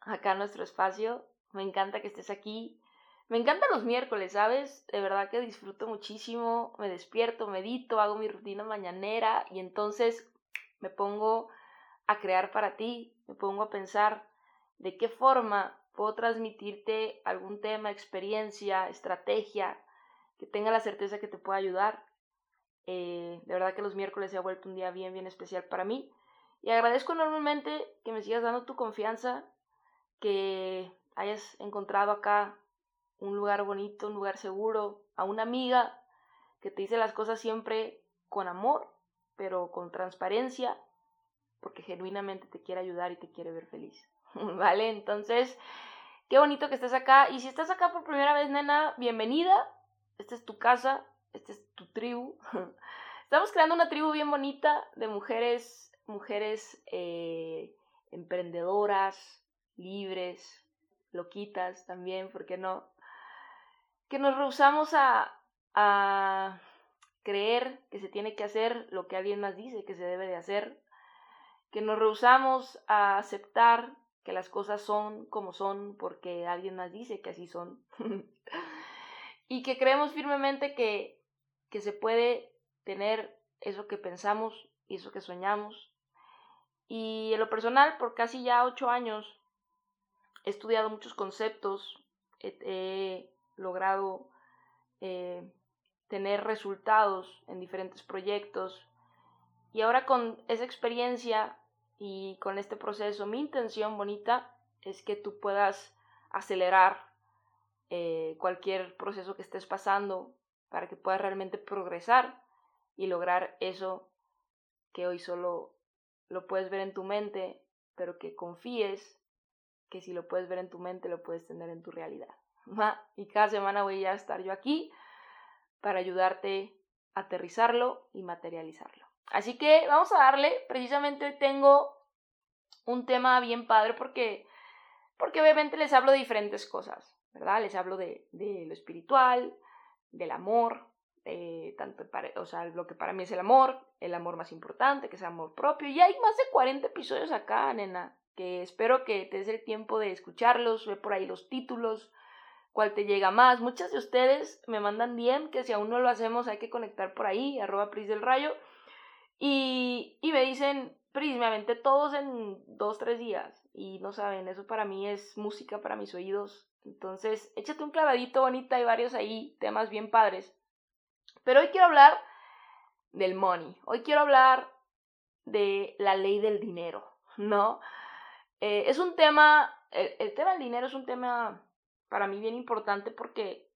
acá nuestro espacio. Me encanta que estés aquí. Me encantan los miércoles, ¿sabes? De verdad que disfruto muchísimo. Me despierto, medito, hago mi rutina mañanera y entonces me pongo a crear para ti, me pongo a pensar de qué forma puedo transmitirte algún tema, experiencia, estrategia, que tenga la certeza que te pueda ayudar. Eh, de verdad que los miércoles se ha vuelto un día bien, bien especial para mí. Y agradezco enormemente que me sigas dando tu confianza, que hayas encontrado acá un lugar bonito, un lugar seguro, a una amiga que te dice las cosas siempre con amor, pero con transparencia, porque genuinamente te quiere ayudar y te quiere ver feliz. ¿Vale? Entonces, qué bonito que estés acá. Y si estás acá por primera vez, nena, bienvenida. Esta es tu casa, esta es tu tribu. Estamos creando una tribu bien bonita de mujeres, mujeres eh, emprendedoras, libres, loquitas también, ¿por qué no? Que nos rehusamos a, a creer que se tiene que hacer lo que alguien más dice que se debe de hacer, que nos rehusamos a aceptar que las cosas son como son porque alguien más dice que así son, y que creemos firmemente que, que se puede tener eso que pensamos y eso que soñamos. Y en lo personal, por casi ya ocho años, he estudiado muchos conceptos, he, logrado eh, tener resultados en diferentes proyectos. Y ahora con esa experiencia y con este proceso, mi intención bonita es que tú puedas acelerar eh, cualquier proceso que estés pasando para que puedas realmente progresar y lograr eso que hoy solo lo puedes ver en tu mente, pero que confíes que si lo puedes ver en tu mente, lo puedes tener en tu realidad. Y cada semana voy a estar yo aquí para ayudarte a aterrizarlo y materializarlo. Así que vamos a darle, precisamente hoy tengo un tema bien padre porque, porque obviamente les hablo de diferentes cosas, ¿verdad? Les hablo de, de lo espiritual, del amor, tanto para, o sea, lo que para mí es el amor, el amor más importante, que es el amor propio. Y hay más de 40 episodios acá, nena, que espero que te des el tiempo de escucharlos, ve por ahí los títulos, cuál te llega más. Muchas de ustedes me mandan bien que si aún no lo hacemos hay que conectar por ahí, arroba Pris del Rayo. Y, y me dicen, Pris, me aventé todos en dos, tres días. Y no saben, eso para mí es música para mis oídos. Entonces, échate un clavadito bonita, hay varios ahí, temas bien padres. Pero hoy quiero hablar del money. Hoy quiero hablar de la ley del dinero, ¿no? Eh, es un tema, el, el tema del dinero es un tema para mí bien importante porque,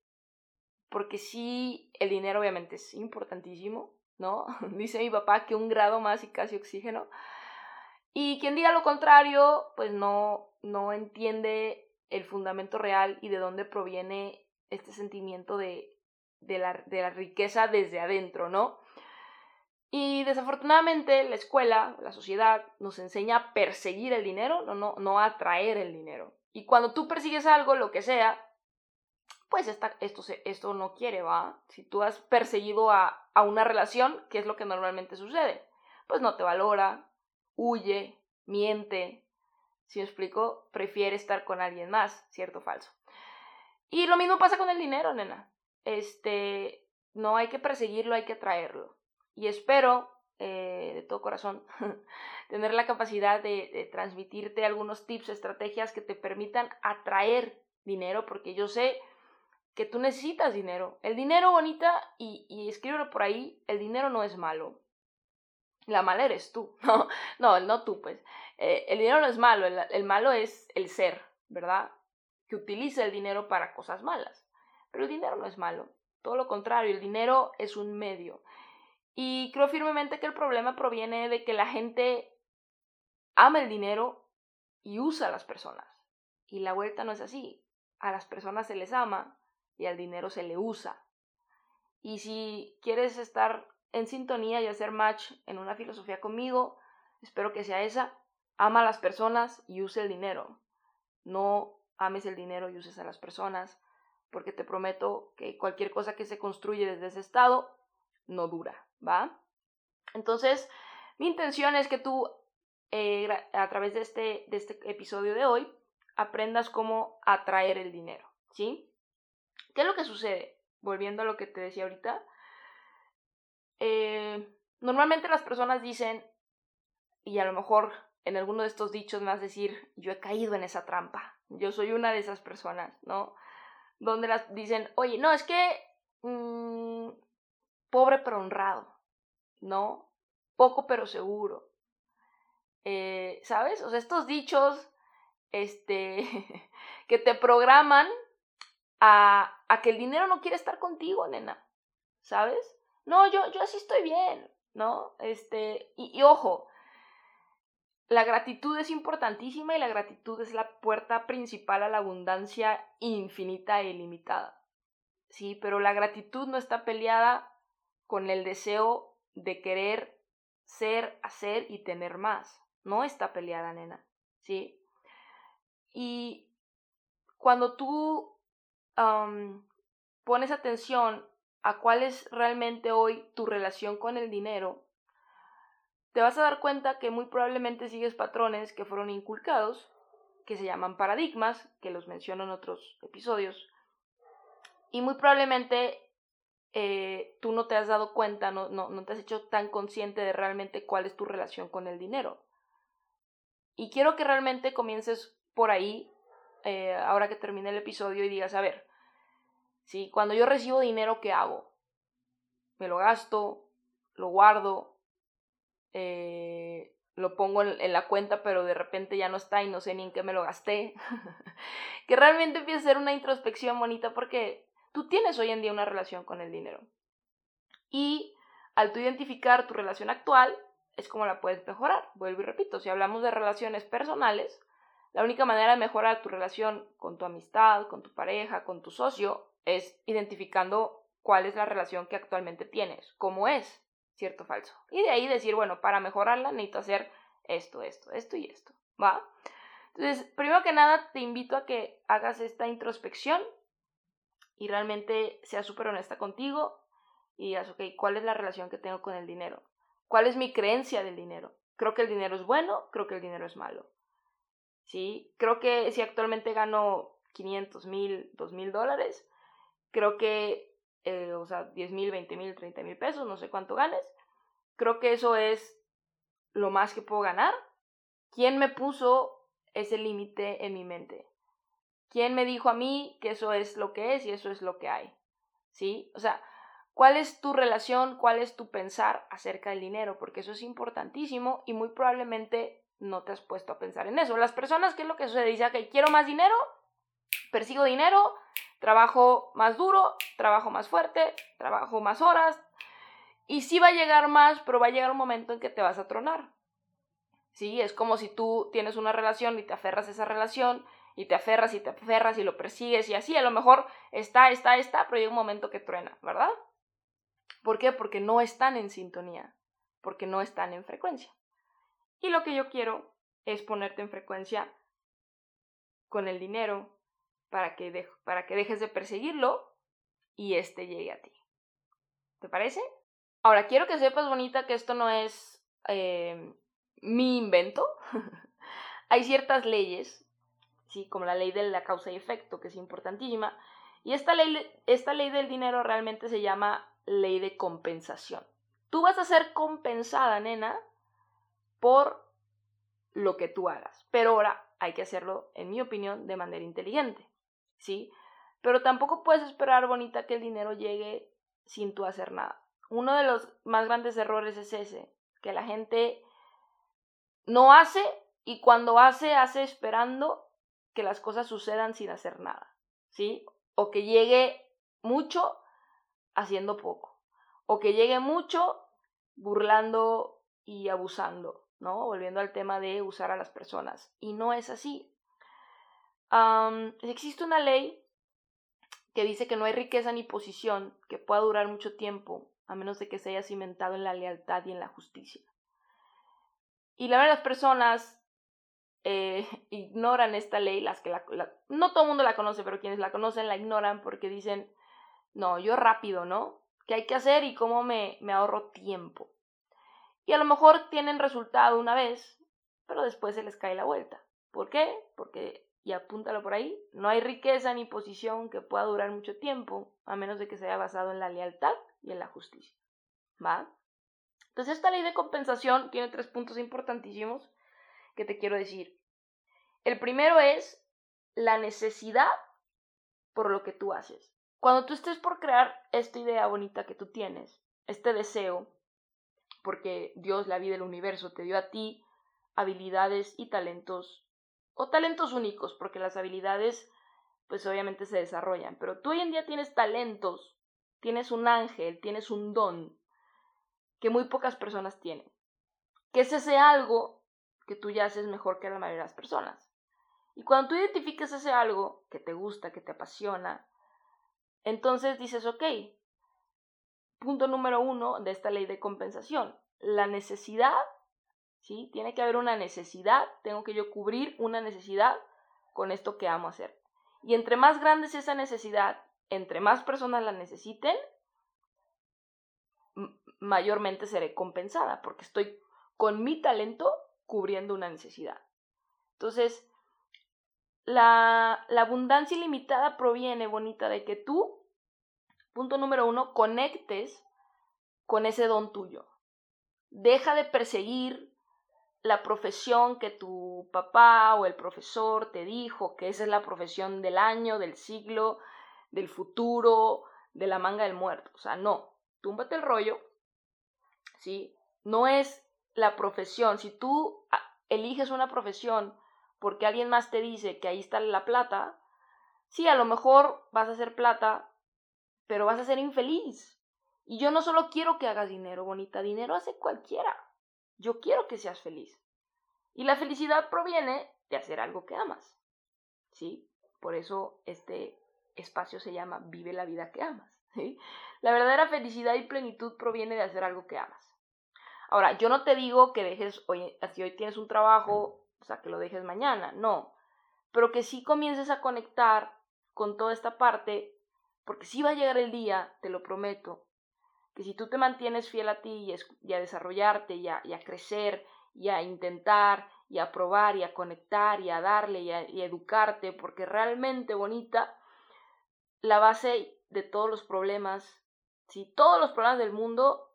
porque sí, el dinero obviamente es importantísimo, ¿no? Dice mi papá que un grado más y casi oxígeno. Y quien diga lo contrario, pues no, no entiende el fundamento real y de dónde proviene este sentimiento de, de, la, de la riqueza desde adentro, ¿no? Y desafortunadamente la escuela, la sociedad, nos enseña a perseguir el dinero, no, no, no a atraer el dinero. Y cuando tú persigues algo, lo que sea, pues esto, se, esto no quiere, ¿va? Si tú has perseguido a, a una relación, ¿qué es lo que normalmente sucede? Pues no te valora, huye, miente. Si me explico, prefiere estar con alguien más, cierto o falso. Y lo mismo pasa con el dinero, nena. Este, no hay que perseguirlo, hay que traerlo. Y espero, eh, de todo corazón, tener la capacidad de, transmitirte algunos tips, estrategias que te permitan atraer dinero, porque yo sé que tú necesitas dinero. El dinero, bonita, y, y escríbelo por ahí, el dinero no es malo. La mala eres tú, no, no, no tú, pues. Eh, el dinero no es malo, el, malo es el ser, ¿verdad? Que utiliza el dinero para cosas malas. Pero el dinero no es malo, todo lo contrario, el dinero es un medio. Y creo firmemente que el problema proviene de que la gente ama el dinero y usa a las personas. Y la vuelta no es así. A las personas se les ama y al dinero se le usa. Y si quieres estar en sintonía y hacer match en una filosofía conmigo, espero que sea esa. Ama a las personas y use el dinero. No ames el dinero y uses a las personas, porque te prometo que cualquier cosa que se construye desde ese estado no dura, ¿va? Entonces, mi intención es que tú, eh, a través de este, de este episodio de hoy, aprendas cómo atraer el dinero, ¿sí? ¿Qué es lo que sucede? Volviendo a lo que te decía ahorita, eh, normalmente las personas dicen, y a lo mejor en alguno de estos dichos me vas a decir, yo he caído en esa trampa, yo soy una de esas personas, ¿no? Donde las dicen, oye, no, es que mm, pobre pero honrado, ¿no? Poco pero seguro. Eh, ¿Sabes? O sea, estos dichos, este, que te programan a, que el dinero no quiere estar contigo, nena, ¿sabes? No, yo, yo así estoy bien, ¿no? Este, y, ojo, la gratitud es importantísima y la gratitud es la puerta principal a la abundancia infinita e ilimitada. Sí, pero la gratitud no está peleada con el deseo de querer ser, hacer y tener más. No está peleada, nena. ¿Sí? Y cuando tú pones atención a cuál es realmente hoy tu relación con el dinero, te vas a dar cuenta que muy probablemente sigues patrones que fueron inculcados, que se llaman paradigmas, que los menciono en otros episodios, y muy probablemente eh, tú no te has dado cuenta, no, no, te has hecho tan consciente de realmente cuál es tu relación con el dinero. Y quiero que realmente comiences por ahí, eh, ahora que termine el episodio, y digas, a ver, ¿sí? Cuando yo recibo dinero, ¿qué hago? Me lo gasto, lo guardo, eh, lo pongo en, la cuenta, pero de repente ya no está y no sé ni en qué me lo gasté. que realmente empiece a ser una introspección bonita porque tú tienes hoy en día una relación con el dinero. Y al tú identificar tu relación actual, es como la puedes mejorar. Vuelvo y repito, si hablamos de relaciones personales, la única manera de mejorar tu relación con tu amistad, con tu pareja, con tu socio, es identificando cuál es la relación que actualmente tienes, cómo es, cierto o falso. Y de ahí decir, bueno, para mejorarla necesito hacer esto, esto, esto y esto, ¿va? Entonces, primero que nada, te invito a que hagas esta introspección y realmente seas súper honesta contigo y digas, ok, ¿cuál es la relación que tengo con el dinero? ¿Cuál es mi creencia del dinero? Creo que el dinero es bueno, creo que el dinero es malo. ¿Sí? Creo que si actualmente gano 500 mil, 2 mil dólares, creo que, eh, o sea, 10 mil, 20 mil, 30 mil pesos, no sé cuánto ganes, creo que eso es lo más que puedo ganar. ¿Quién me puso ese límite en mi mente? ¿Quién me dijo a mí que eso es lo que es y eso es lo que hay? ¿Sí? O sea, ¿cuál es tu relación, cuál es tu pensar acerca del dinero? Porque eso es importantísimo y muy probablemente no te has puesto a pensar en eso. Las personas, ¿qué es lo que sucede? Dice, ok, quiero más dinero, persigo dinero, trabajo más duro, trabajo más fuerte, trabajo más horas. Y sí va a llegar más, pero va a llegar un momento en que te vas a tronar. Sí, es como si tú tienes una relación y te aferras a esa relación y te aferras y te aferras y lo persigues y así, a lo mejor está, está, está, pero llega un momento que truena, ¿verdad? ¿Por qué? Porque no están en sintonía, porque no están en frecuencia. Y lo que yo quiero es ponerte en frecuencia con el dinero, para que, para que dejes de perseguirlo y este llegue a ti. ¿Te parece? Ahora, quiero que sepas, bonita, que esto no es eh, mi invento. Hay ciertas leyes, ¿sí? como la ley de la causa y efecto, que es importantísima. Y esta ley, esta ley del dinero realmente se llama ley de compensación. Tú vas a ser compensada, nena, por lo que tú hagas. Pero ahora hay que hacerlo, en mi opinión, de manera inteligente. ¿sí? Pero tampoco puedes esperar, bonita, que el dinero llegue sin tú hacer nada. Uno de los más grandes errores es ese, que la gente no hace y cuando hace, hace esperando que las cosas sucedan sin hacer nada, ¿sí? O que llegue mucho haciendo poco, o que llegue mucho burlando y abusando, ¿no? Volviendo al tema de usar a las personas. Y no es así. existe una ley que dice que no hay riqueza ni posición que pueda durar mucho tiempo, a menos de que se haya cimentado en la lealtad y en la justicia. Y la verdad las personas eh, ignoran esta ley, las que la, no todo el mundo la conoce, pero quienes la conocen la ignoran porque dicen, no, yo rápido, ¿no? ¿Qué hay que hacer y cómo me, ahorro tiempo? Y a lo mejor tienen resultado una vez, pero después se les cae la vuelta. ¿Por qué? Porque, y apúntalo por ahí, no hay riqueza ni posición que pueda durar mucho tiempo, a menos de que sea basado en la lealtad y en la justicia. ¿Va? Entonces esta ley de compensación tiene tres puntos importantísimos que te quiero decir. El primero es la necesidad por lo que tú haces. Cuando tú estés por crear esta idea bonita que tú tienes, este deseo, porque Dios, la vida, el universo te dio a ti habilidades y talentos, o talentos únicos, porque las habilidades pues obviamente se desarrollan, pero tú hoy en día tienes talentos, tienes un ángel, tienes un don que muy pocas personas tienen. Que es ese algo que tú ya haces mejor que la mayoría de las personas. Y cuando tú identificas ese algo que te gusta, que te apasiona, entonces dices, ok, punto número uno de esta ley de compensación, la necesidad, ¿sí? Tiene que haber una necesidad, tengo que yo cubrir una necesidad con esto que amo hacer. Y entre más grande es esa necesidad, entre más personas la necesiten, mayormente seré compensada, porque estoy con mi talento cubriendo una necesidad. Entonces, la, la abundancia ilimitada proviene, bonita, de que tú, punto número uno, conectes con ese don tuyo. Deja de perseguir la profesión que tu papá o el profesor te dijo que esa es la profesión del año, del siglo, del futuro, de la manga del muerto. O sea, no, túmbate el rollo, ¿sí? No es la profesión. Si tú ah, eliges una profesión porque alguien más te dice que ahí está la plata, sí, a lo mejor vas a hacer plata, pero vas a ser infeliz. Y yo no solo quiero que hagas dinero, bonita, dinero hace cualquiera. Yo quiero que seas feliz. Y la felicidad proviene de hacer algo que amas. ¿Sí? Por eso este espacio se llama Vive la vida que amas. ¿sí? La verdadera felicidad y plenitud proviene de hacer algo que amas. Ahora, yo no te digo que dejes, oye, si hoy tienes un trabajo, o sea, que lo dejes mañana, no. Pero que sí comiences a conectar con toda esta parte, porque sí va a llegar el día, te lo prometo, que si tú te mantienes fiel a ti y, a desarrollarte y a, crecer y a intentar y a probar y a conectar y a darle y a educarte, porque realmente bonita, la base de todos los problemas, si todos los problemas del mundo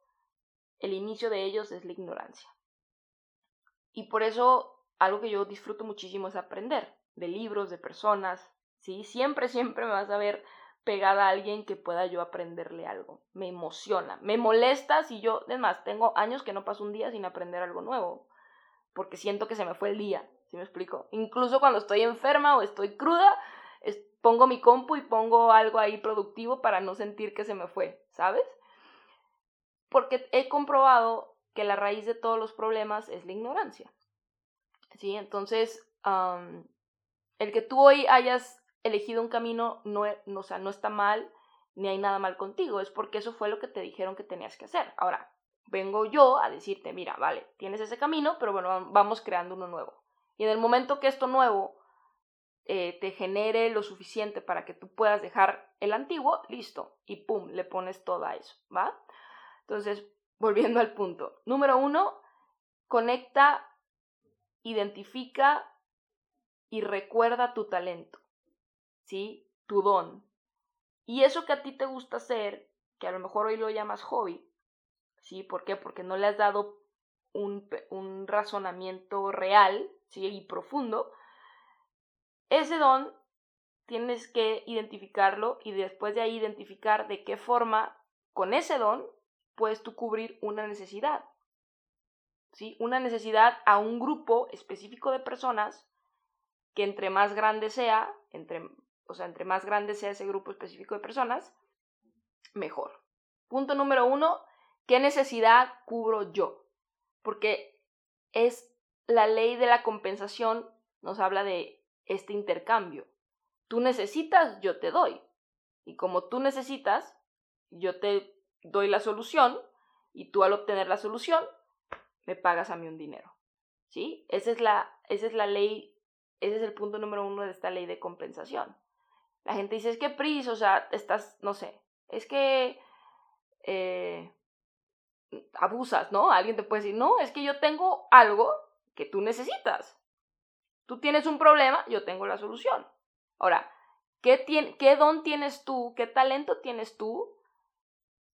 el inicio de ellos es la ignorancia. Y por eso algo que yo disfruto muchísimo es aprender de libros, de personas, ¿sí? Siempre, siempre me vas a ver pegada a alguien que pueda yo aprenderle algo. Me emociona, me molesta si yo, además, tengo años que no paso un día sin aprender algo nuevo, porque siento que se me fue el día, ¿sí me explico? Incluso cuando estoy enferma o estoy cruda, pongo mi compu y pongo algo ahí productivo para no sentir que se me fue, ¿sabes? Porque he comprobado que la raíz de todos los problemas es la ignorancia. ¿Sí? Entonces, el que tú hoy hayas elegido un camino no, e, no, sea, no está mal, ni hay nada mal contigo, es porque eso fue lo que te dijeron que tenías que hacer. Ahora, vengo yo a decirte, mira, vale, tienes ese camino, pero bueno, vamos creando uno nuevo. Y en el momento que esto nuevo eh, te genere lo suficiente para que tú puedas dejar el antiguo, listo, y pum, le pones todo a eso, ¿va? Entonces, volviendo al punto. Número uno, conecta, identifica y recuerda tu talento, ¿sí? Tu don. Y eso que a ti te gusta hacer, que a lo mejor hoy lo llamas hobby, ¿sí? ¿Por qué? Porque no le has dado un, un razonamiento real, ¿sí? Y profundo. Ese don tienes que identificarlo y después de ahí identificar de qué forma con ese don puedes tú cubrir una necesidad. ¿Sí? Una necesidad a un grupo específico de personas que entre más grande sea, entre, o sea, entre más grande sea ese grupo específico de personas, mejor. Punto número uno, ¿qué necesidad cubro yo? Porque es la ley de la compensación, nos habla de este intercambio. Tú necesitas, yo te doy. Y como tú necesitas, yo te doy la solución y tú al obtener la solución me pagas a mí un dinero. ¿Sí? Esa es la, esa es la ley, ese es el punto número uno de esta ley de compensación. La gente dice, es que Pris, o sea, estás, no sé, es que eh, abusas, ¿no? Alguien te puede decir, no, es que yo tengo algo que tú necesitas. Tú tienes un problema, yo tengo la solución. Ahora, ¿qué, ¿qué don tienes tú? ¿Qué talento tienes tú?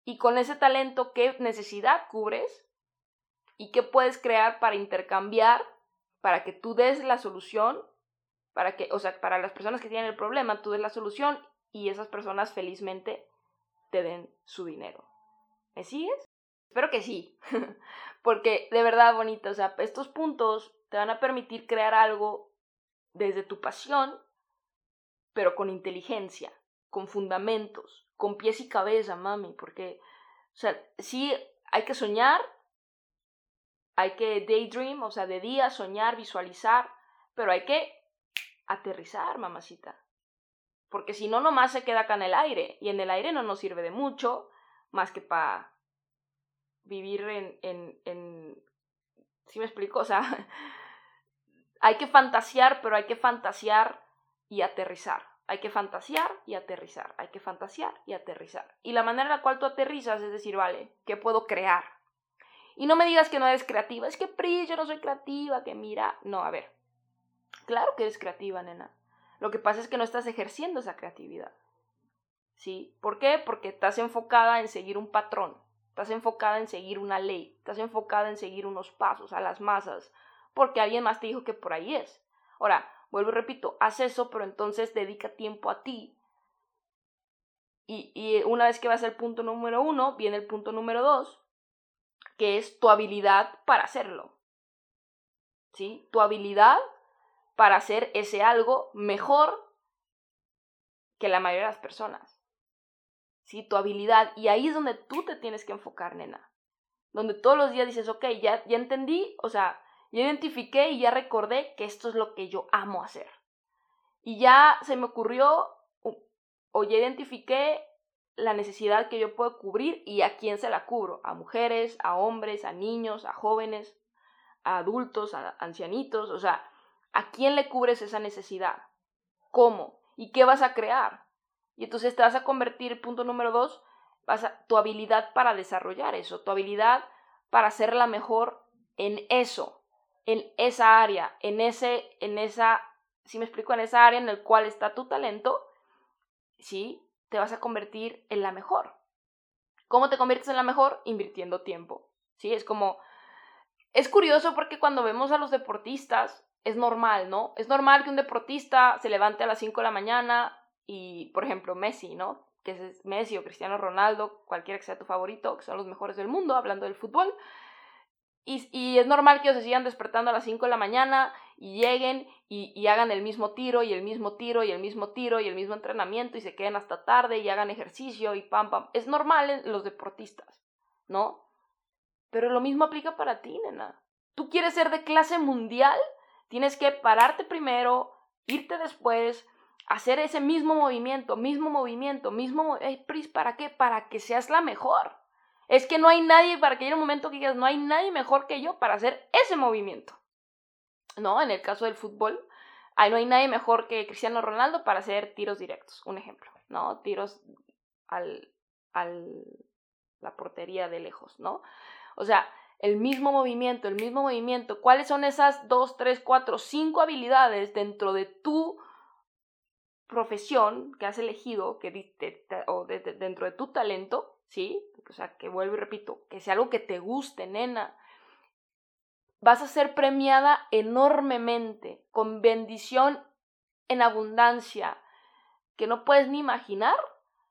Y con ese talento, ¿qué necesidad cubres? ¿Y qué puedes crear para intercambiar, para que tú des la solución? Para que, o sea, para las personas que tienen el problema, tú des la solución y esas personas felizmente te den su dinero. ¿Me sigues? Espero que sí, porque de verdad bonito, o sea, estos puntos te van a permitir crear algo desde tu pasión pero con inteligencia, con fundamentos, con pies y cabeza, mami, porque, o sea, sí hay que soñar, hay que daydream, o sea, de día soñar, visualizar, pero hay que aterrizar, mamacita. Porque si no, nomás se queda acá en el aire, y en el aire no nos sirve de mucho, más que para vivir en, en, en... ¿Sí me explico? O sea, hay que fantasear, pero hay que fantasear y aterrizar. Hay que fantasear y aterrizar. Hay que fantasear y aterrizar. Y la manera en la cual tú aterrizas es decir, vale, ¿qué puedo crear? Y no me digas que no eres creativa. Es que, Pri, yo no soy creativa, que mira. No, a ver. Claro que eres creativa, nena. Lo que pasa es que no estás ejerciendo esa creatividad. ¿Sí? ¿Por qué? Porque estás enfocada en seguir un patrón. Estás enfocada en seguir una ley. Estás enfocada en seguir unos pasos a las masas. Porque alguien más te dijo que por ahí es. Ahora, Vuelvo y repito, haz eso, pero entonces dedica tiempo a ti. Y, una vez que vas al punto número uno, viene el punto número dos, que es tu habilidad para hacerlo. ¿Sí? Tu habilidad para hacer ese algo mejor que la mayoría de las personas. ¿Sí? Tu habilidad. Y ahí es donde tú te tienes que enfocar, nena. Donde todos los días dices, ok, ya, ya entendí, o sea, ya identifiqué y ya recordé que esto es lo que yo amo hacer. Y ya se me ocurrió o ya identifiqué la necesidad que yo puedo cubrir y a quién se la cubro. A mujeres, a hombres, a niños, a jóvenes, a adultos, a ancianitos. O sea, ¿a quién le cubres esa necesidad? ¿Cómo? ¿Y qué vas a crear? Y entonces te vas a convertir, punto número dos, vas a, tu habilidad para desarrollar eso, tu habilidad para ser la mejor en eso en esa área, en ese, en esa, si me explico, en esa área en el cual está tu talento, sí, te vas a convertir en la mejor. ¿Cómo te conviertes en la mejor? Invirtiendo tiempo. Sí, es como, es curioso porque cuando vemos a los deportistas, es normal, ¿no? Es normal que un deportista se levante a las 5 de la mañana y, por ejemplo, Messi, ¿no? Que es Messi o Cristiano Ronaldo, cualquiera que sea tu favorito, que son los mejores del mundo, hablando del fútbol, y, es normal que ellos se sigan despertando a las 5 de la mañana y lleguen y, hagan el mismo tiro y el mismo tiro y el mismo tiro y el mismo entrenamiento y se queden hasta tarde y hagan ejercicio y pam, pam. Es normal en los deportistas, ¿no? Pero lo mismo aplica para ti, nena. Tú quieres ser de clase mundial, tienes que pararte primero, irte después, hacer ese mismo movimiento, mismo movimiento, mismo... ¿Para qué? Para que seas la mejor. Es que no hay nadie, para que haya un momento que digas, no hay nadie mejor que yo para hacer ese movimiento. ¿No? En el caso del fútbol, ahí no hay nadie mejor que Cristiano Ronaldo para hacer tiros directos, un ejemplo, ¿no? Tiros al, al la portería de lejos, ¿no? O sea, el mismo movimiento, el mismo movimiento. ¿Cuáles son esas dos, tres, cuatro, cinco habilidades dentro de tu profesión que has elegido, que o dentro de tu talento, ¿sí? O sea, que vuelvo y repito, que sea algo que te guste, nena. Vas a ser premiada enormemente, con bendición en abundancia. que no puedes ni imaginar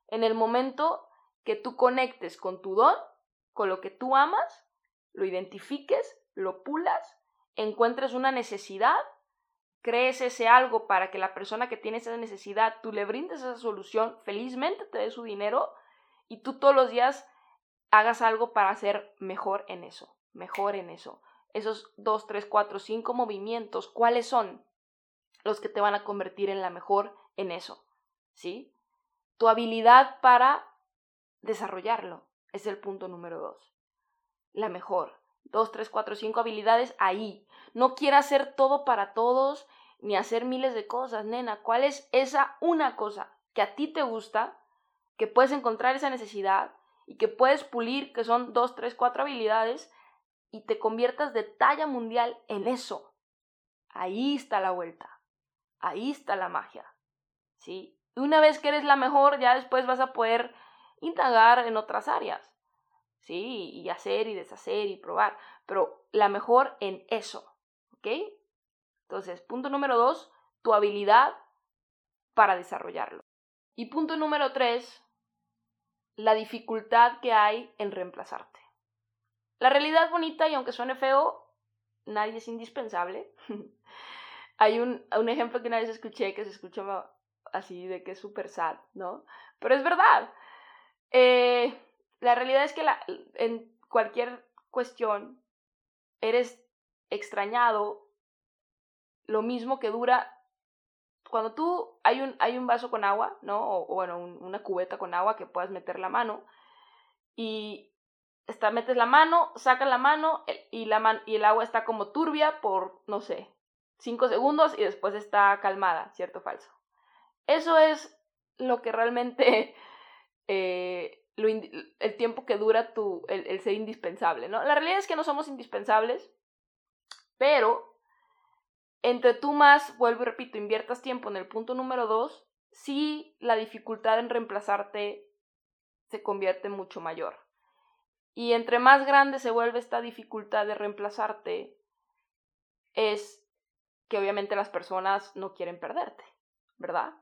en el momento que tú conectes con tu don, con lo que tú amas, lo identifiques, lo pulas, encuentres una necesidad, crees ese algo para que la persona que tiene esa necesidad, tú le brindes esa solución, felizmente te dé su dinero y tú todos los días hagas algo para ser mejor en eso, mejor en eso. Esos dos, tres, cuatro, cinco movimientos, ¿cuáles son los que te van a convertir en la mejor en eso? ¿Sí? Tu habilidad para desarrollarlo es el punto número dos. La mejor. Dos, tres, cuatro, cinco habilidades ahí. No quieras hacer todo para todos ni hacer miles de cosas, nena. ¿Cuál es esa una cosa que a ti te gusta, que puedes encontrar esa necesidad y que puedes pulir, que son dos, tres, cuatro habilidades, y te conviertas de talla mundial en eso. Ahí está la vuelta. Ahí está la magia. ¿Sí? Una vez que eres la mejor, ya después vas a poder indagar en otras áreas. ¿Sí? Y hacer y deshacer y probar. Pero la mejor en eso. ¿Ok? Entonces, punto número dos, tu habilidad para desarrollarlo. Y punto número tres, la dificultad que hay en reemplazarte. La realidad bonita, y aunque suene feo, nadie es indispensable. hay un, un, ejemplo que una vez escuché que se escucha así de que es súper sad, ¿no? Pero es verdad. Eh, la realidad es que en cualquier cuestión eres extrañado lo mismo que dura cuando tú hay un, hay un vaso con agua, ¿no? O, bueno, una cubeta con agua que puedas meter la mano y está, metes la mano, sacas la mano y, la y el agua está como turbia por, no sé, cinco segundos y después está calmada, ¿cierto o falso? Eso es lo que realmente, eh, lo el tiempo que dura tu, el, el ser indispensable, ¿no? La realidad es que no somos indispensables, pero entre tú más, vuelvo y repito, inviertas tiempo en el punto número dos, sí la dificultad en reemplazarte se convierte mucho mayor. Y entre más grande se vuelve esta dificultad de reemplazarte, es que obviamente las personas no quieren perderte, ¿verdad?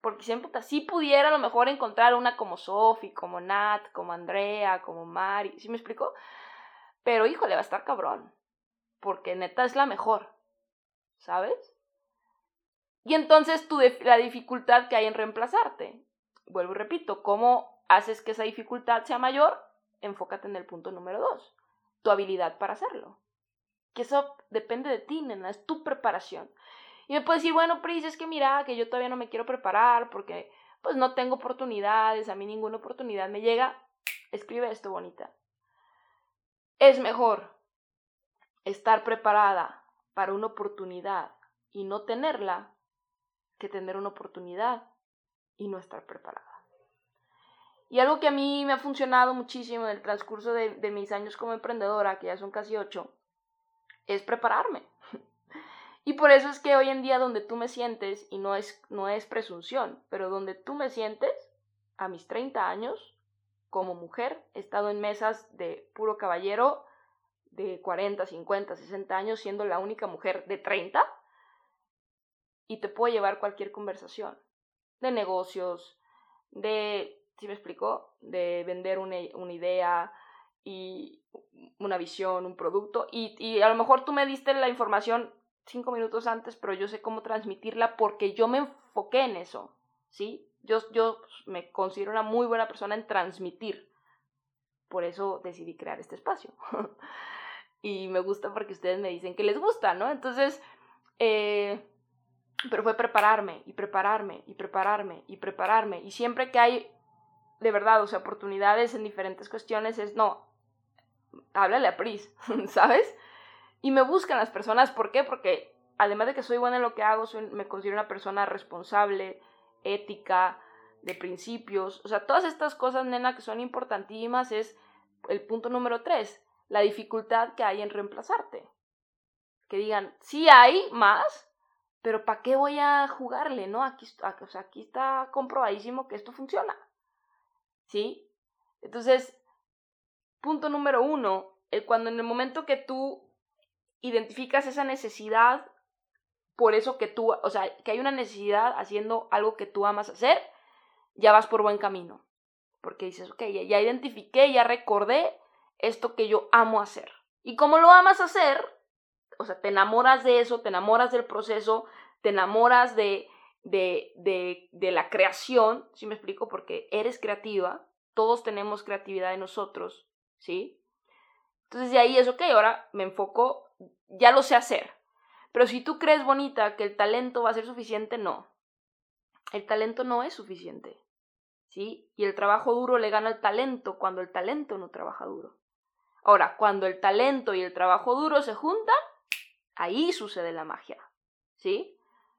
Porque siempre, si pudiera a lo mejor encontrar una como Sophie, como Nat, como Andrea, como Mari, ¿sí me explico? Pero híjole, va a estar cabrón, porque neta es la mejor. ¿Sabes? Y entonces la dificultad que hay en reemplazarte. Vuelvo y repito, ¿cómo haces que esa dificultad sea mayor? Enfócate en el punto número dos, tu habilidad para hacerlo. Que eso depende de ti, nena, es tu preparación. Y me puedes decir, bueno, Pris, es que mira, que yo todavía no me quiero preparar porque pues no tengo oportunidades, a mí ninguna oportunidad me llega. Escribe esto, bonita. Es mejor estar preparada para una oportunidad y no tenerla que tener una oportunidad y no estar preparada. Y algo que a mí me ha funcionado muchísimo en el transcurso de, mis años como emprendedora, que ya son casi ocho, es prepararme. Y por eso es que hoy en día donde tú me sientes, y no es, no es presunción, pero donde tú me sientes, a mis 30 años, como mujer, he estado en mesas de puro caballero de 40, 50, 60 años siendo la única mujer de 30 y te puedo llevar cualquier conversación de negocios, de, si me explico, de vender una, una, idea y una visión, un producto y, y a lo mejor tú me diste la información cinco minutos antes, pero yo sé cómo transmitirla porque yo me enfoqué en eso, ¿sí? Yo, yo me considero una muy buena persona en transmitir. Por eso decidí crear este espacio. y me gusta porque ustedes me dicen que les gusta, ¿no? Entonces, eh, pero fue prepararme y prepararme y prepararme y prepararme. Y siempre que hay, de verdad, o sea, oportunidades en diferentes cuestiones, es no, háblale a Pris, ¿sabes? Y me buscan las personas, ¿por qué? Porque además de que soy buena en lo que hago, me considero una persona responsable, ética, de principios. O sea, todas estas cosas, nena, que son importantísimas, es el punto número tres la dificultad que hay en reemplazarte. Que digan, sí hay más, pero ¿para qué voy a jugarle? ¿No? Aquí, o sea, aquí está comprobadísimo que esto funciona. ¿Sí? Entonces, punto número uno, cuando en el momento que tú identificas esa necesidad, por eso que tú, o sea, que hay una necesidad haciendo algo que tú amas hacer, ya vas por buen camino. Porque dices, ok, ya, ya identifiqué, ya recordé esto que yo amo hacer. Y como lo amas hacer, o sea, te enamoras de eso, te enamoras del proceso, te enamoras de, de, de, de la creación, si me explico? Porque eres creativa, todos tenemos creatividad en nosotros, ¿sí? Entonces de ahí es, ok, ahora me enfoco, ya lo sé hacer. Pero si tú crees bonita que el talento va a ser suficiente, no. El talento no es suficiente. ¿Sí? Y el trabajo duro le gana al talento cuando el talento no trabaja duro. Ahora, cuando el talento y el trabajo duro se juntan, ahí sucede la magia. ¿Sí?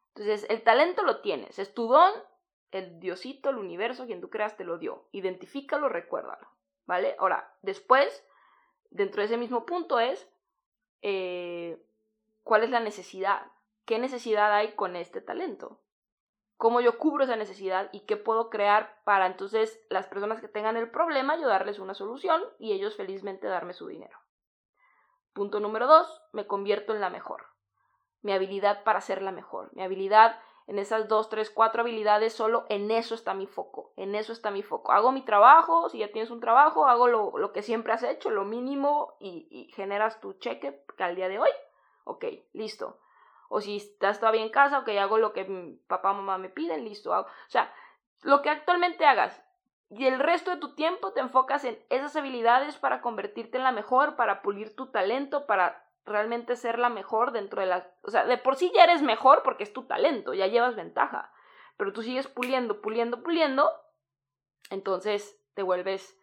Entonces, el talento lo tienes, es tu don, el Diosito, el universo, quien tú creas te lo dio. Identifícalo, recuérdalo. ¿Vale? Ahora, después, dentro de ese mismo punto es, eh, ¿cuál es la necesidad? ¿Qué necesidad hay con este talento? ¿Cómo yo cubro esa necesidad y qué puedo crear para entonces las personas que tengan el problema ayudarles una solución y ellos felizmente darme su dinero? Punto número dos, me convierto en la mejor mi habilidad para ser la mejor, mi habilidad en esas dos, tres, cuatro habilidades, solo en eso está mi foco, en eso está mi foco. Hago mi trabajo, si ya tienes un trabajo, hago lo, que siempre has hecho, lo mínimo, y, generas tu cheque al día de hoy. Ok, listo. O si estás todavía en casa, ok, hago lo que papá mamá me piden, listo. O sea, lo que actualmente hagas, y el resto de tu tiempo te enfocas en esas habilidades para convertirte en la mejor, para pulir tu talento, para realmente ser la mejor dentro de la... O sea, de por sí ya eres mejor porque es tu talento, ya llevas ventaja, pero tú sigues puliendo, puliendo, puliendo, entonces te vuelves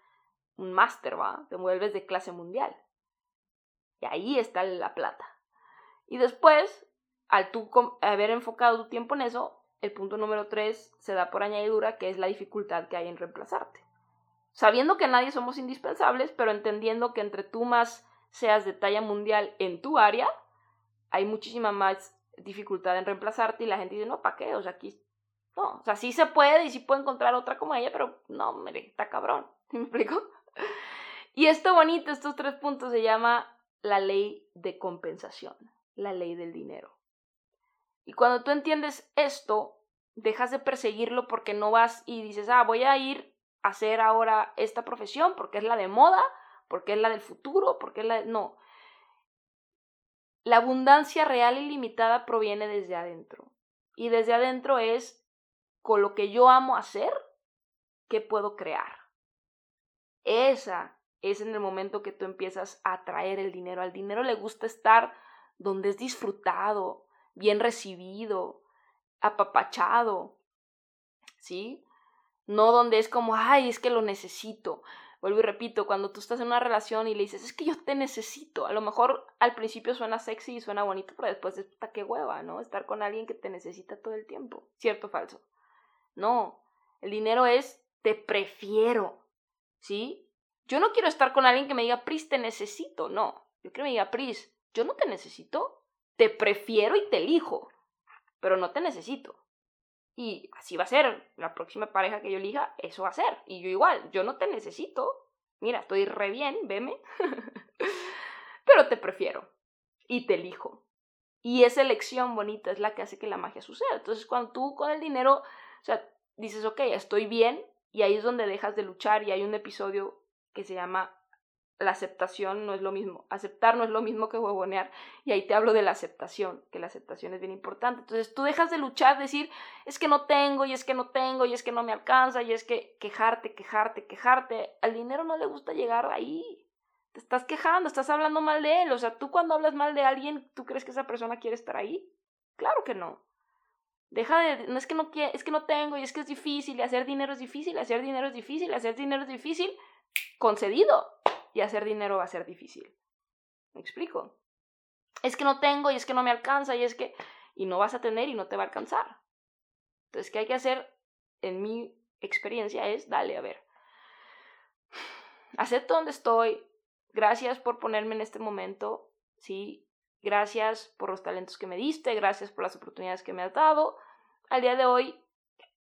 un máster, ¿va? Te vuelves de clase mundial. Y ahí está la plata. Y después, al tú haber enfocado tu tiempo en eso, el punto número tres se da por añadidura, que es la dificultad que hay en reemplazarte. Sabiendo que nadie somos indispensables, pero entendiendo que entre tú más seas de talla mundial en tu área, hay muchísima más dificultad en reemplazarte y la gente dice, no, ¿para qué? O sea, aquí, no, o sea, sí se puede y sí puedo encontrar otra como ella, pero no, hombre, está cabrón, ¿me explico? Y esto bonito, estos tres puntos se llama la ley de compensación, la ley del dinero. Y cuando tú entiendes esto, dejas de perseguirlo porque no vas y dices, ah, voy a ir a hacer ahora esta profesión porque es la de moda porque es la del futuro, porque es la... No. La abundancia real y limitada proviene desde adentro. Y desde adentro es con lo que yo amo hacer, ¿qué puedo crear? Esa es en el momento que tú empiezas a atraer el dinero. Al dinero le gusta estar donde es disfrutado, bien recibido, apapachado, ¿sí? No donde es como, ay, es que lo necesito vuelvo y repito, cuando tú estás en una relación y le dices, es que yo te necesito, a lo mejor al principio suena sexy y suena bonito, pero después es qué hueva, ¿no? Estar con alguien que te necesita todo el tiempo, ¿cierto o falso? No, el dinero es te prefiero, ¿sí? Yo no quiero estar con alguien que me diga, Pris, te necesito, no. Yo quiero que me diga, Pris, yo no te necesito, te prefiero y te elijo, pero no te necesito. Y así va a ser. La próxima pareja que yo elija, eso va a ser. Y yo igual, yo no te necesito. Mira, estoy re bien, veme. Pero te prefiero. Y te elijo. Y esa elección bonita es la que hace que la magia suceda. Entonces, cuando tú con el dinero, o sea, dices, ok, estoy bien, y ahí es donde dejas de luchar. Y hay un episodio que se llama la aceptación no es lo mismo. Aceptar no es lo mismo que huevonear. Y ahí te hablo de la aceptación, que la aceptación es bien importante. Entonces tú dejas de luchar, decir, es que no tengo, y es que no tengo, y es que no me alcanza, y es que quejarte, quejarte, quejarte. Al dinero no le gusta llegar ahí. Te estás quejando, estás hablando mal de él. O sea, tú cuando hablas mal de alguien, ¿tú crees que esa persona quiere estar ahí? Claro que no. Deja de, no es que no es que no tengo, y es que es difícil, y hacer dinero es difícil, hacer dinero es difícil, hacer dinero es difícil. Concedido y hacer dinero va a ser difícil. ¿Me explico? Es que no tengo y es que no me alcanza y es que... Y no vas a tener y no te va a alcanzar. Entonces, ¿qué hay que hacer? En mi experiencia es, dale, a ver. Acepto donde estoy. Gracias por ponerme en este momento. Sí, gracias por los talentos que me diste, gracias por las oportunidades que me has dado. Al día de hoy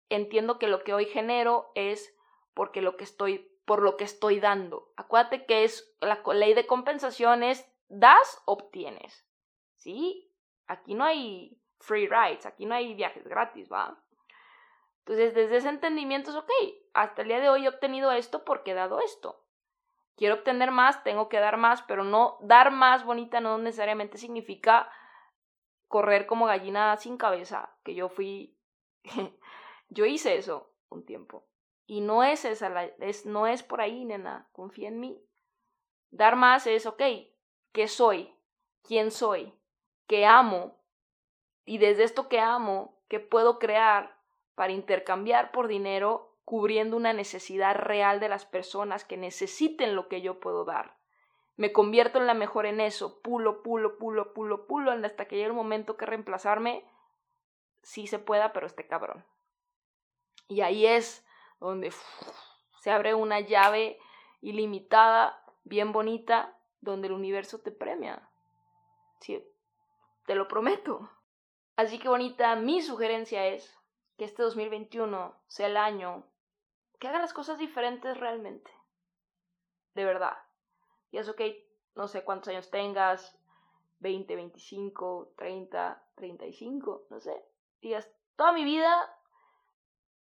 entiendo que lo que hoy genero es porque lo que estoy por lo que estoy dando. Acuérdate que es la ley de compensaciones, das, obtienes. ¿Sí? Aquí no hay free rides, aquí no hay viajes gratis, ¿va? Entonces, desde ese entendimiento es ok, hasta el día de hoy he obtenido esto porque he dado esto. Quiero obtener más, tengo que dar más, pero no dar más bonita no necesariamente significa correr como gallina sin cabeza, que yo fui, yo hice eso un tiempo. Y no es esa, la, es, no es por ahí, nena, confía en mí. Dar más es, ok, ¿qué soy? ¿Quién soy? ¿Qué amo? Y desde esto que amo, ¿qué puedo crear para intercambiar por dinero cubriendo una necesidad real de las personas que necesiten lo que yo puedo dar. Me convierto en la mejor en eso, pulo, pulo, pulo, pulo, pulo, hasta que llegue el momento que reemplazarme, sí se pueda, pero este cabrón. Y ahí es donde se abre una llave ilimitada, bien bonita, donde el universo te premia. Sí, te lo prometo. Así que bonita, mi sugerencia es que este 2021 sea el año que haga las cosas diferentes realmente. De verdad. Y es ok, no sé cuántos años tengas, 20, 25, 30, 35, no sé. Digas, toda mi vida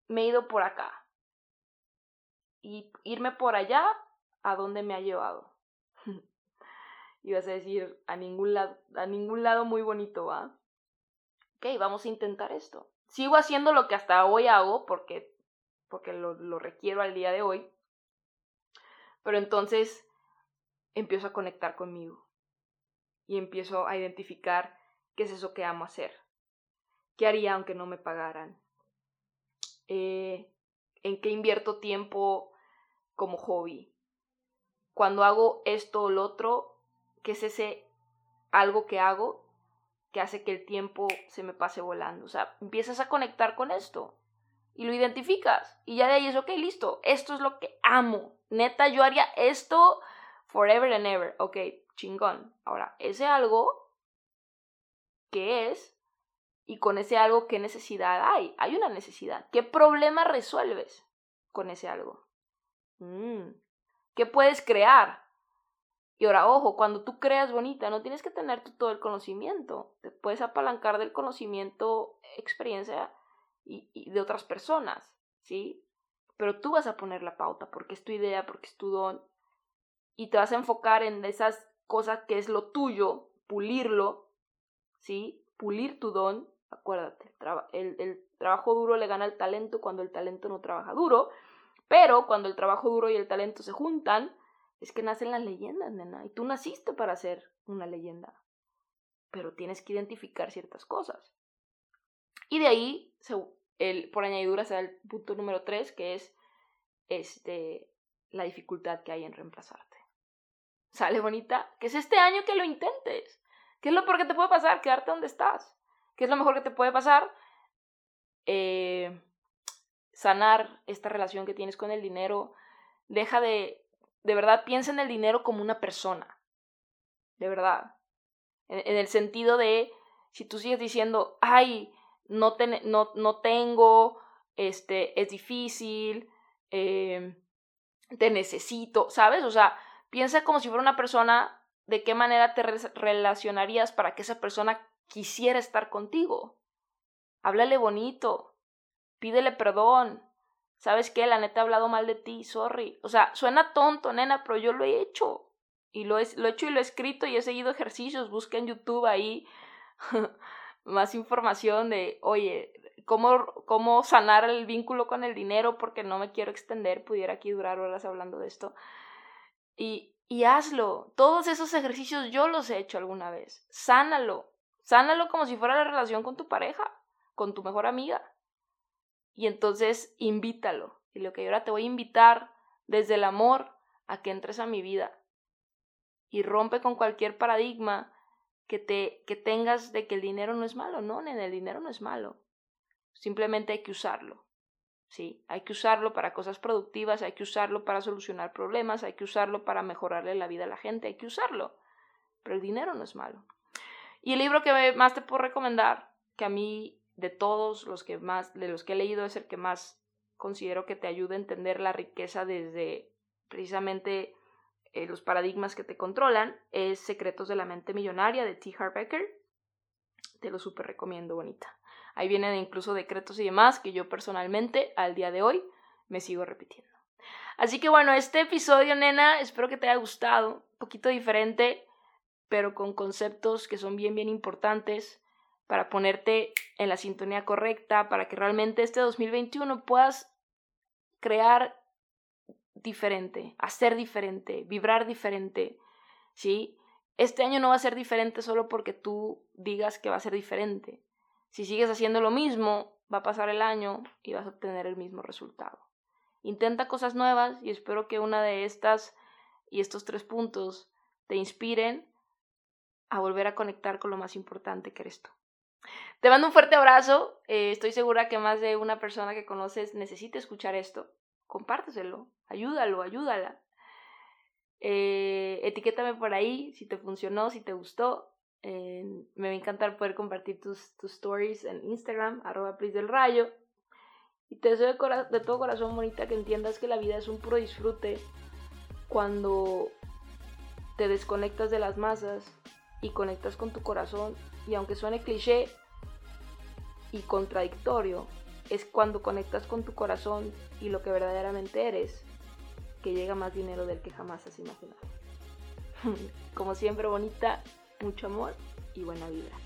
me he ido por acá. Y irme por allá, ¿a dónde me ha llevado? y vas a decir, a ningún lado, a ningún lado muy bonito, ¿va? Ok, vamos a intentar esto. Sigo haciendo lo que hasta hoy hago porque porque lo, lo requiero al día de hoy. Pero entonces empiezo a conectar conmigo y empiezo a identificar qué es eso que amo hacer. ¿Qué haría aunque no me pagaran? Eh, ¿En qué invierto tiempo como hobby? Cuando hago esto o lo otro, ¿qué es ese algo que hago que hace que el tiempo se me pase volando? O sea, empiezas a conectar con esto y lo identificas. Y ya de ahí es, ok, listo, esto es lo que amo. Neta, yo haría esto forever and ever. Ok, chingón. Ahora, ese algo, ¿qué es? Y con ese algo, ¿qué necesidad hay? Hay una necesidad. ¿Qué problema resuelves con ese algo? Mm. ¿Qué puedes crear? Y ahora, ojo, cuando tú creas bonita, no tienes que tener todo el conocimiento. Te puedes apalancar del conocimiento, experiencia y, de otras personas, ¿sí? Pero tú vas a poner la pauta porque es tu idea, porque es tu don y te vas a enfocar en esas cosas que es lo tuyo, pulirlo, ¿sí? Pulir tu don, acuérdate, el, el trabajo duro le gana al talento cuando el talento no trabaja duro, pero cuando el trabajo duro y el talento se juntan, es que nacen las leyendas, nena, y tú naciste para ser una leyenda, pero tienes que identificar ciertas cosas. Y de ahí, el, por añadidura, se da el punto número tres, que es este, la dificultad que hay en reemplazarte. ¿Sale bonita? Que es este año que lo intentes. ¿Qué es lo peor que te puede pasar? Quedarte donde estás. ¿Qué es lo mejor que te puede pasar? Eh, sanar esta relación que tienes con el dinero. Deja de, de verdad, piensa en el dinero como una persona. De verdad. En, el sentido de, si tú sigues diciendo, ay, no, no, no tengo, este, es difícil, eh, te necesito, ¿sabes? O sea, piensa como si fuera una persona, de qué manera te relacionarías para que esa persona quisiera estar contigo. Háblale bonito, pídele perdón. ¿Sabes qué? La neta he hablado mal de ti, sorry. O sea, suena tonto, nena, pero yo lo he hecho. Y lo he, lo he hecho y lo he escrito y he seguido ejercicios. Busca en YouTube ahí más información de, oye, cómo, cómo sanar el vínculo con el dinero porque no me quiero extender, pudiera aquí durar horas hablando de esto. Y, y hazlo. Todos esos ejercicios yo los he hecho alguna vez. Sánalo. Sánalo como si fuera la relación con tu pareja, con tu mejor amiga. Y entonces invítalo. Y lo que ahora te voy a invitar desde el amor a que entres a mi vida. Y rompe con cualquier paradigma que, te, que tengas de que el dinero no es malo. No, en el dinero no es malo. Simplemente hay que usarlo. Sí, hay que usarlo para cosas productivas, hay que usarlo para solucionar problemas, hay que usarlo para mejorarle la vida a la gente, hay que usarlo. Pero el dinero no es malo. Y el libro que más te puedo recomendar, que a mí de todos los que más de los que he leído es el que más considero que te ayuda a entender la riqueza desde precisamente eh, los paradigmas que te controlan es Secretos de la Mente Millonaria de T. Harv te lo súper recomiendo, bonita. Ahí vienen incluso decretos y demás que yo personalmente al día de hoy me sigo repitiendo. Así que bueno, este episodio, nena, espero que te haya gustado. Un poquito diferente, pero con conceptos que son bien, bien importantes para ponerte en la sintonía correcta, para que realmente este 2021 puedas crear diferente, hacer diferente, vibrar diferente, ¿sí? Este año no va a ser diferente solo porque tú digas que va a ser diferente. Si sigues haciendo lo mismo, va a pasar el año y vas a obtener el mismo resultado. Intenta cosas nuevas y espero que una de estas y estos tres puntos te inspiren a volver a conectar con lo más importante que eres tú. Te mando un fuerte abrazo. Eh, estoy segura que más de una persona que conoces necesita escuchar esto. Compárteselo, ayúdalo, ayúdala. Eh, etiquétame por ahí si te funcionó, si te gustó. me va a encantar poder compartir tus, tus stories en Instagram, arroba Rayo. Y te deseo de, de todo corazón, bonita, que entiendas que la vida es un puro disfrute cuando te desconectas de las masas y conectas con tu corazón. Y aunque suene cliché y contradictorio, es cuando conectas con tu corazón y lo que verdaderamente eres, que llega más dinero del que jamás has imaginado. Como siempre, bonita, mucho amor y buena vibra.